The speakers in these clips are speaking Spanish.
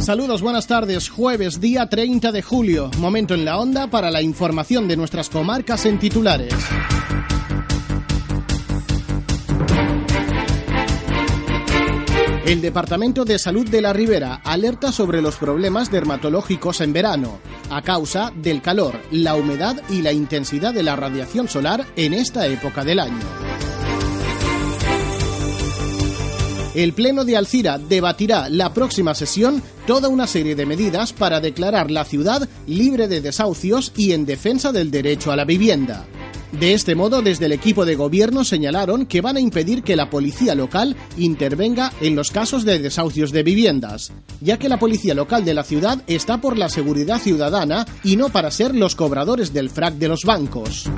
Saludos, buenas tardes. Jueves, día 30 de julio. Momento en la onda para la información de nuestras comarcas en titulares. El Departamento de Salud de la Ribera alerta sobre los problemas dermatológicos en verano, a causa del calor, la humedad y la intensidad de la radiación solar en esta época del año. El Pleno de Alcira debatirá la próxima sesión toda una serie de medidas para declarar la ciudad libre de desahucios y en defensa del derecho a la vivienda. De este modo, desde el equipo de gobierno señalaron que van a impedir que la policía local intervenga en los casos de desahucios de viviendas, ya que la policía local de la ciudad está por la seguridad ciudadana y no para ser los cobradores del frac de los bancos.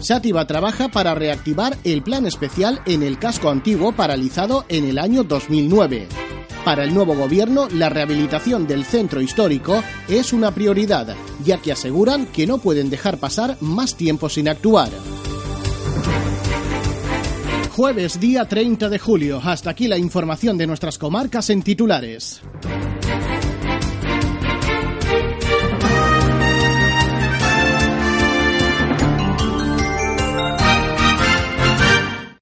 Sátiva trabaja para reactivar el plan especial en el casco antiguo paralizado en el año 2009. Para el nuevo gobierno, la rehabilitación del centro histórico es una prioridad, ya que aseguran que no pueden dejar pasar más tiempo sin actuar. Jueves día 30 de julio. Hasta aquí la información de nuestras comarcas en titulares.